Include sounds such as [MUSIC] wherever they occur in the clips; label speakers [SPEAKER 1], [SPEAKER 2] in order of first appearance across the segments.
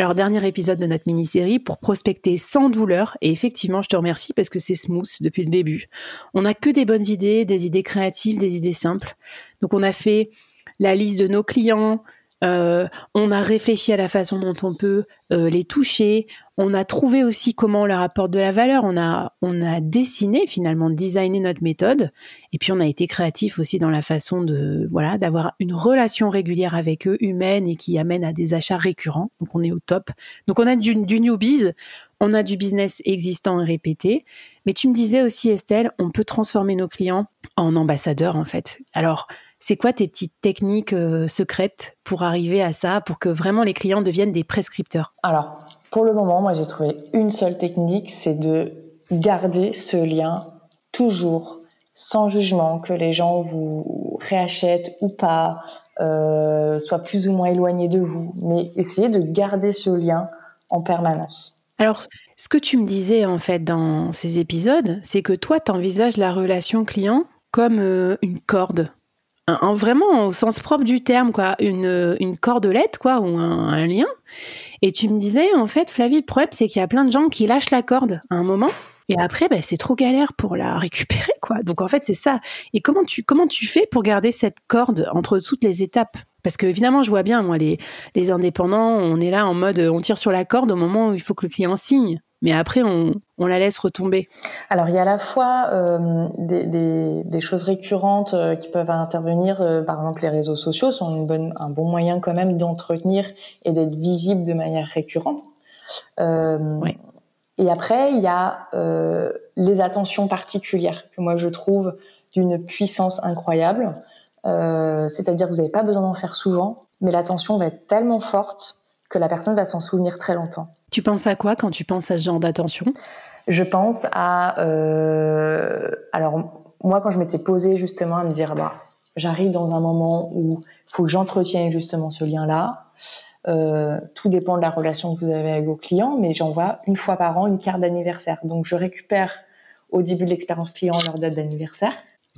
[SPEAKER 1] Alors, dernier épisode de notre mini-série pour prospecter sans douleur. Et effectivement, je te remercie parce que c'est smooth depuis le début. On n'a que des bonnes idées, des idées créatives, des idées simples. Donc, on a fait la liste de nos clients, euh, on a réfléchi à la façon dont on peut euh, les toucher. On a trouvé aussi comment on leur apporte de la valeur. On a, on a dessiné finalement, designé notre méthode. Et puis on a été créatif aussi dans la façon de voilà d'avoir une relation régulière avec eux, humaine et qui amène à des achats récurrents. Donc on est au top. Donc on a du, du newbies, on a du business existant et répété. Mais tu me disais aussi Estelle, on peut transformer nos clients en ambassadeurs en fait. Alors c'est quoi tes petites techniques euh, secrètes pour arriver à ça, pour que vraiment les clients deviennent des prescripteurs?
[SPEAKER 2] Alors, pour le moment, moi j'ai trouvé une seule technique, c'est de garder ce lien toujours sans jugement, que les gens vous réachètent ou pas, euh, soient plus ou moins éloignés de vous, mais essayez de garder ce lien en permanence.
[SPEAKER 1] Alors, ce que tu me disais en fait dans ces épisodes, c'est que toi, tu envisages la relation client comme euh, une corde vraiment au sens propre du terme, quoi, une, une cordelette, quoi, ou un, lien. Et tu me disais, en fait, Flavie, le problème, c'est qu'il y a plein de gens qui lâchent la corde à un moment. Et après, bah, c'est trop galère pour la récupérer, quoi. Donc en fait, c'est ça. Et comment tu comment tu fais pour garder cette corde entre toutes les étapes? Parce que évidemment, je vois bien, moi, les les indépendants, on est là en mode, on tire sur la corde au moment où il faut que le client signe mais après on, on, la laisse retomber
[SPEAKER 2] Alors il y a à la fois euh, des, des, des, choses récurrentes euh, qui peuvent intervenir, euh, par exemple les réseaux sociaux sont une bonne, un bon moyen quand même d'entretenir et d'être visible de manière récurrente. Et après il y a les attentions particulières que moi je trouve d'une puissance incroyable. C'est-à-dire que vous n'avez pas besoin d'en faire souvent, mais l'attention va être tellement forte que la personne va s'en souvenir très longtemps.
[SPEAKER 1] Tu penses à quoi quand tu penses à ce genre d'attention?
[SPEAKER 2] Je pense à... Euh, alors, moi, quand je m'étais posée justement à me dire, bah, j'arrive dans un moment où il faut que j'entretienne justement ce lien-là. Euh, tout dépend de la relation que vous avez avec vos clients, mais j'envoie une fois par an une carte d'anniversaire. Donc, je récupère au début de l'expérience client leur date d'anniversaire.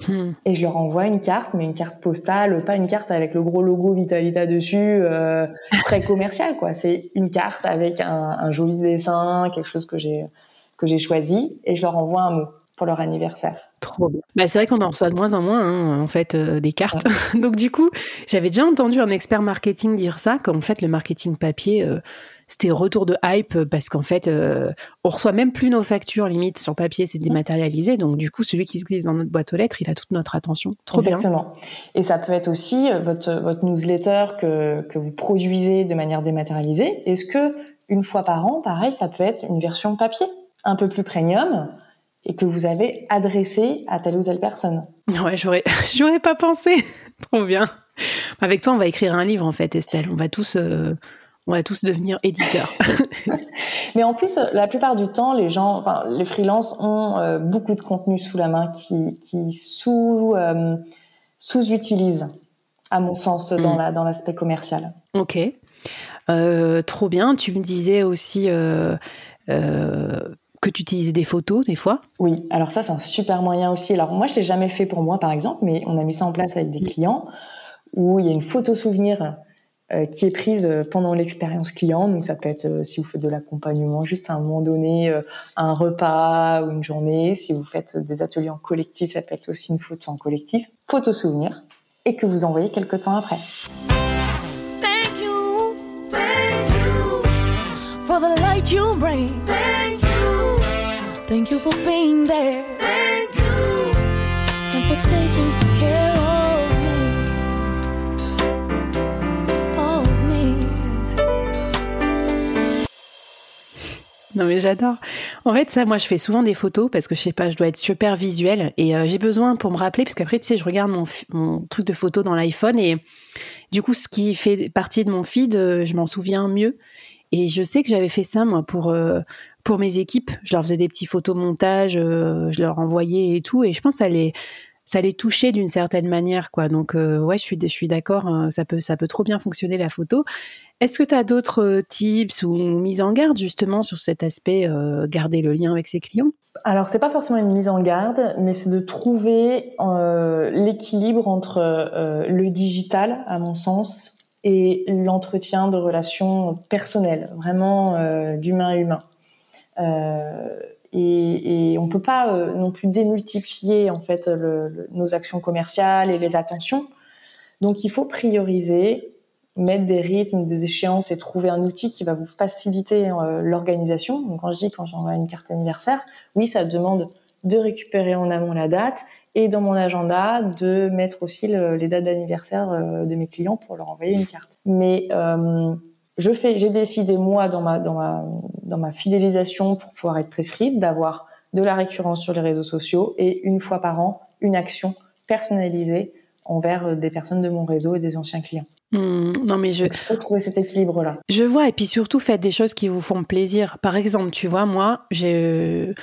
[SPEAKER 2] Hmm. Et je leur envoie une carte, mais une carte postale, pas une carte avec le gros logo Vitalita dessus, euh, très [LAUGHS] commercial quoi. C'est une carte avec un, un, joli dessin, quelque chose que j'ai que j'ai choisi, et je leur envoie un mot pour leur anniversaire.
[SPEAKER 1] Trop bien. Bah, c'est vrai qu'on en reçoit de moins en moins, hein, en fait, euh, des cartes. [LAUGHS] Donc du coup, j'avais déjà entendu un expert marketing dire ça, qu'en fait, le marketing papier, euh, c'était retour de hype parce qu'en fait, euh, on reçoit même plus nos factures limite sur papier, c'est dématérialisé. Donc du coup, celui qui se glisse dans notre boîte aux lettres, il a toute notre attention. Trop
[SPEAKER 2] Exactement. Et ça peut être aussi euh, votre, votre newsletter que, que vous produisez de manière dématérialisée. Est-ce que une fois par an, pareil, ça peut être une version papier, un peu plus premium et que vous avez adressé à telle ou telle personne?
[SPEAKER 1] Ouais, j'aurais, [LAUGHS] j'aurais pas pensé. [LAUGHS] Trop bien. Avec toi, on va écrire un livre en fait, Estelle. On va tous euh, on va tous devenir éditeurs. [LAUGHS]
[SPEAKER 2] Mais en plus, la plupart du temps, les gens, enfin, les freelances ont euh, beaucoup de contenu sous la main qui, qui sous, euh, sous-utilisent, à mon sens, dans, mm. la, dans l'aspect commercial.
[SPEAKER 1] Ok. Euh, trop bien. Tu me disais aussi que tu utilisais des photos des fois.
[SPEAKER 2] Oui, alors ça, c'est un super moyen aussi. Alors moi, je l'ai jamais fait pour moi, par exemple, mais on a mis ça en place avec des clients où il y a une photo souvenir euh, qui est prise euh, pendant l'expérience client. Donc ça peut être euh, si vous faites de l'accompagnement juste à un moment donné, un repas ou une journée. Si vous faites des ateliers en collectif, ça peut être aussi une photo en collectif, photo souvenir, et que vous envoyez quelques temps après. Thank you, thank you for the light you bring. Thank you, thank you for being there.
[SPEAKER 1] Non mais j'adore. En fait, ça, moi, je fais souvent des photos parce que je sais pas, je dois être super visuelle et euh, j'ai besoin pour me rappeler parce qu'après, tu sais, je regarde mon, truc de photo dans l'iPhone et du coup, ce qui fait partie de mon feed, euh, je m'en souviens mieux. Et je sais que j'avais fait ça moi pour euh, pour mes équipes. Je leur faisais des petits photomontages, je leur envoyais et tout. Et je pense ça les ça les touchait d'une certaine manière, quoi. Donc ouais, je suis je suis d'accord. Hein, ça peut ça peut trop bien fonctionner la photo. Est-ce que tu as d'autres euh, tips ou mises en garde justement sur cet aspect euh, garder le lien avec ses clients?
[SPEAKER 2] Alors c'est pas forcément une mise en garde, mais c'est de trouver euh, l'équilibre entre le digital, à mon sens, et l'entretien de relations personnelles, vraiment d'humain à humain. Et, et, on peut pas non plus démultiplier en fait nos actions commerciales et les attentions. Donc il faut prioriser mettre des rythmes, des échéances et trouver un outil qui va vous faciliter euh, l'organisation. Donc quand je dis quand j'envoie une carte anniversaire, oui, ça demande de récupérer en amont la date et dans mon agenda de mettre aussi les dates d'anniversaire euh, de mes clients pour leur envoyer une carte. Mais euh, je fais, j'ai décidé moi dans ma dans ma dans ma fidélisation pour pouvoir être prescrite d'avoir de la récurrence sur les réseaux sociaux et une fois par an une action personnalisée envers des personnes de mon réseau et des anciens clients.
[SPEAKER 1] Hmm, non mais je
[SPEAKER 2] faut trouver cet équilibre là.
[SPEAKER 1] Je vois et puis surtout faites des choses qui vous font plaisir. Par exemple, tu vois moi, j'aime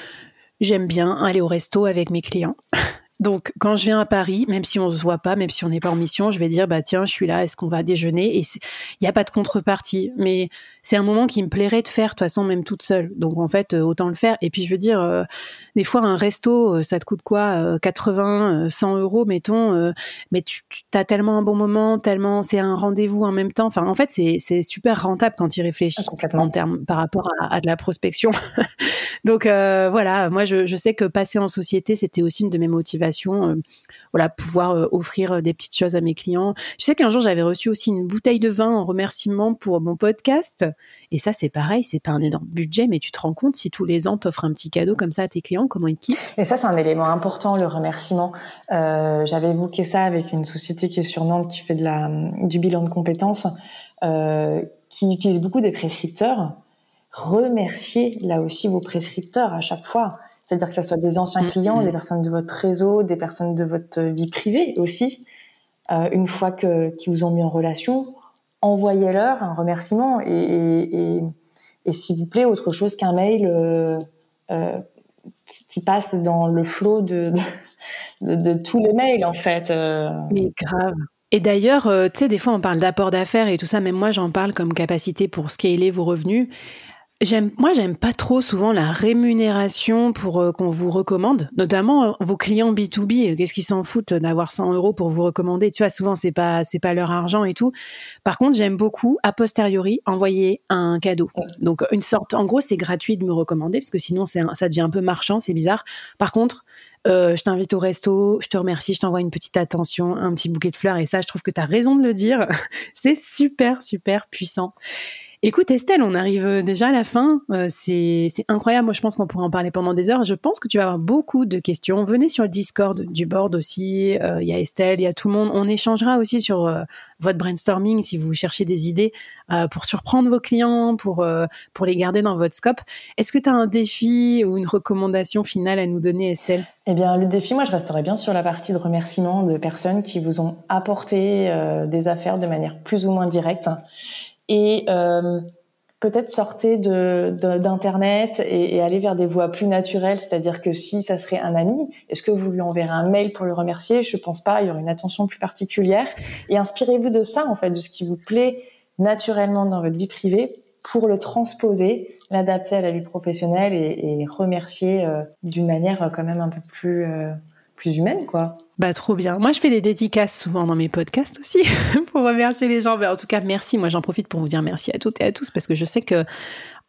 [SPEAKER 1] bien aller au resto avec mes clients. [LAUGHS] Donc, quand je viens à Paris, même si on se voit pas, même si on n'est pas en mission, je vais dire, bah tiens, je suis là, est-ce qu'on va déjeuner? Et il n'y a pas de contrepartie. Mais c'est un moment qui me plairait de faire, de toute façon, même toute seule. Donc, en fait, euh, autant le faire. Et puis, je veux dire, euh, des fois, un resto, euh, ça te coûte quoi 80, 100 euros, mettons. mais tu, as tellement un bon moment, tellement c'est un rendez-vous en même temps. Enfin, en fait, c'est super rentable quand tu réfléchis
[SPEAKER 2] ah,
[SPEAKER 1] en termes par rapport à, à de la prospection. [LAUGHS] Donc, voilà, moi, je, je sais que passer en société, c'était aussi une de mes motivations euh, voilà, pouvoir euh, offrir euh, des petites choses à mes clients. Je sais qu'un jour j'avais reçu aussi une bouteille de vin en remerciement pour mon podcast. Et ça, c'est pareil, c'est pas un énorme budget, mais tu te rends compte si tous les ans t'offres un petit cadeau comme ça à tes clients, comment ils kiffent?
[SPEAKER 2] Et ça, c'est un élément important, le remerciement. j'avais évoqué ça avec une société qui est sur Nantes, qui fait de la, du bilan de compétences, qui utilise beaucoup des prescripteurs. Remerciez là aussi vos prescripteurs à chaque fois. C'est-à-dire que ce soit des anciens mm, clients, mm. des personnes de votre réseau, des personnes de votre vie privée aussi. Euh, une fois qu'ils vous ont mis en relation, envoyez-leur un remerciement et, s'il vous plaît autre chose qu'un mail euh, euh, qui, passe dans le flot de, de, tous les mails en fait.
[SPEAKER 1] Mais grave. Et d'ailleurs, tu sais, des fois on parle d'apport d'affaires et tout ça, même moi j'en parle comme capacité pour scaler vos revenus. J'aime, moi, j'aime pas trop souvent la rémunération pour euh, qu'on vous recommande, notamment euh, vos clients B2B. Qu'est-ce qu'ils s'en foutent d'avoir 100 euros pour vous recommander Tu vois, souvent c'est pas c'est pas leur argent et tout. Par contre, j'aime beaucoup a posteriori envoyer un cadeau. Donc une sorte, en gros, c'est gratuit de me recommander parce que sinon c'est ça devient un peu marchand, c'est bizarre. Par contre, euh, je t'invite au resto, je te remercie, je t'envoie une petite attention, un petit bouquet de fleurs et ça, je trouve que tu as raison de le dire. [LAUGHS] c'est super super puissant. Écoute Estelle, on arrive euh, déjà à la fin. Euh, c'est incroyable. Moi, je pense qu'on pourrait en parler pendant des heures. Je pense que tu vas avoir beaucoup de questions. Venez sur le Discord du board aussi. Euh, il y a Estelle, il y a tout le monde. On échangera aussi sur votre brainstorming si vous cherchez des idées pour surprendre vos clients, pour, pour les garder dans votre scope. Est-ce que tu as un défi ou une recommandation finale à nous donner, Estelle?
[SPEAKER 2] Eh bien, le défi, moi, je resterai bien sur la partie de remerciement de personnes qui vous ont apporté des affaires de manière plus ou moins directe et euh, peut-être sortir de, d'internet et, aller vers des voies plus naturelles, c'est-à-dire que si ça serait un ami, est-ce que vous lui enverrez un mail pour le remercier? Je pense pas, il y aura une attention plus particulière. Et inspirez-vous de ça en fait, de ce qui vous plaît naturellement dans votre vie privée pour le transposer, l'adapter à la vie professionnelle et, et remercier euh, d'une manière euh, quand même un peu plus euh, plus humaine quoi.
[SPEAKER 1] Bah trop bien. Moi je fais des dédicaces souvent dans mes podcasts aussi [LAUGHS] pour remercier les gens. Mais en tout cas merci. Moi j'en profite pour vous dire merci à toutes et à tous parce que je sais que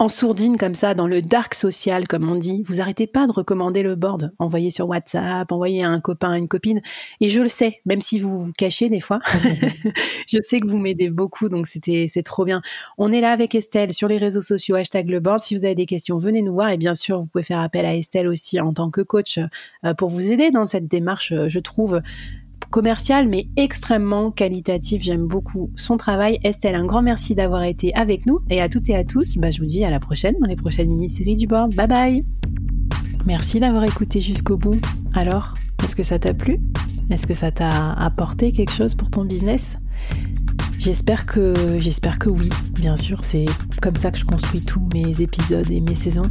[SPEAKER 1] en sourdine comme ça, dans le dark social, comme on dit, vous arrêtez pas de recommander le board. Envoyez sur WhatsApp, envoyez à un copain, à une copine. Et je le sais, même si vous vous cachez des fois, [LAUGHS] je sais que vous m'aidez beaucoup, donc c'était, c'est trop bien. On est là avec Estelle sur les réseaux sociaux, hashtag le board. Si vous avez des questions, venez nous voir. Et bien sûr, vous pouvez faire appel à Estelle aussi en tant que coach euh, pour vous aider dans cette démarche, euh, je trouve commercial, mais extrêmement qualitatif. J'aime beaucoup son travail. Estelle, un grand merci d'avoir été avec nous. Et à toutes et à tous, bah, je vous dis à la prochaine dans les prochaines mini-séries du board. Bye bye Merci d'avoir écouté jusqu'au bout. Alors, est-ce que ça t'a plu? Est-ce que ça t'a apporté quelque chose pour ton business? J'espère que, j'espère que oui, bien sûr, c'est comme ça que je construis tous mes épisodes et mes saisons.